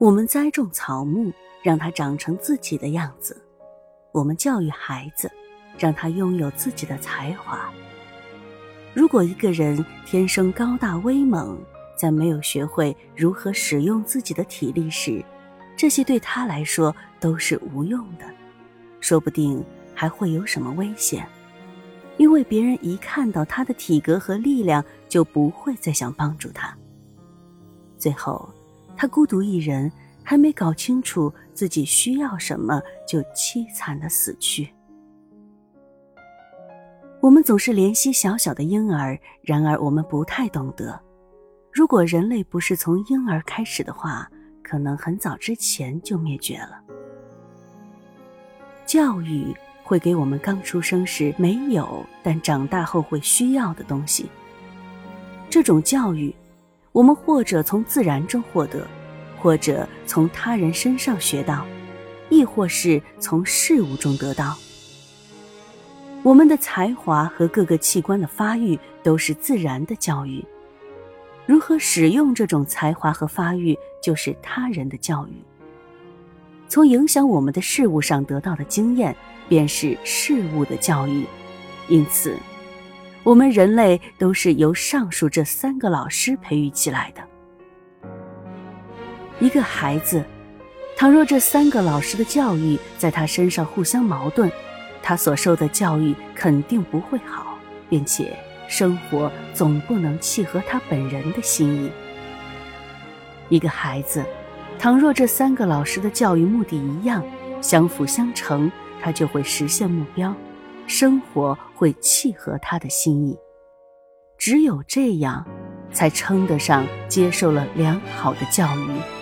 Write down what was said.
我们栽种草木，让它长成自己的样子；我们教育孩子，让他拥有自己的才华。如果一个人天生高大威猛，在没有学会如何使用自己的体力时，这些对他来说都是无用的，说不定还会有什么危险，因为别人一看到他的体格和力量，就不会再想帮助他。最后。他孤独一人，还没搞清楚自己需要什么，就凄惨的死去。我们总是怜惜小小的婴儿，然而我们不太懂得，如果人类不是从婴儿开始的话，可能很早之前就灭绝了。教育会给我们刚出生时没有，但长大后会需要的东西。这种教育。我们或者从自然中获得，或者从他人身上学到，亦或是从事物中得到。我们的才华和各个器官的发育都是自然的教育，如何使用这种才华和发育，就是他人的教育。从影响我们的事物上得到的经验，便是事物的教育。因此。我们人类都是由上述这三个老师培育起来的。一个孩子，倘若这三个老师的教育在他身上互相矛盾，他所受的教育肯定不会好，并且生活总不能契合他本人的心意。一个孩子，倘若这三个老师的教育目的一样，相辅相成，他就会实现目标。生活会契合他的心意，只有这样，才称得上接受了良好的教育。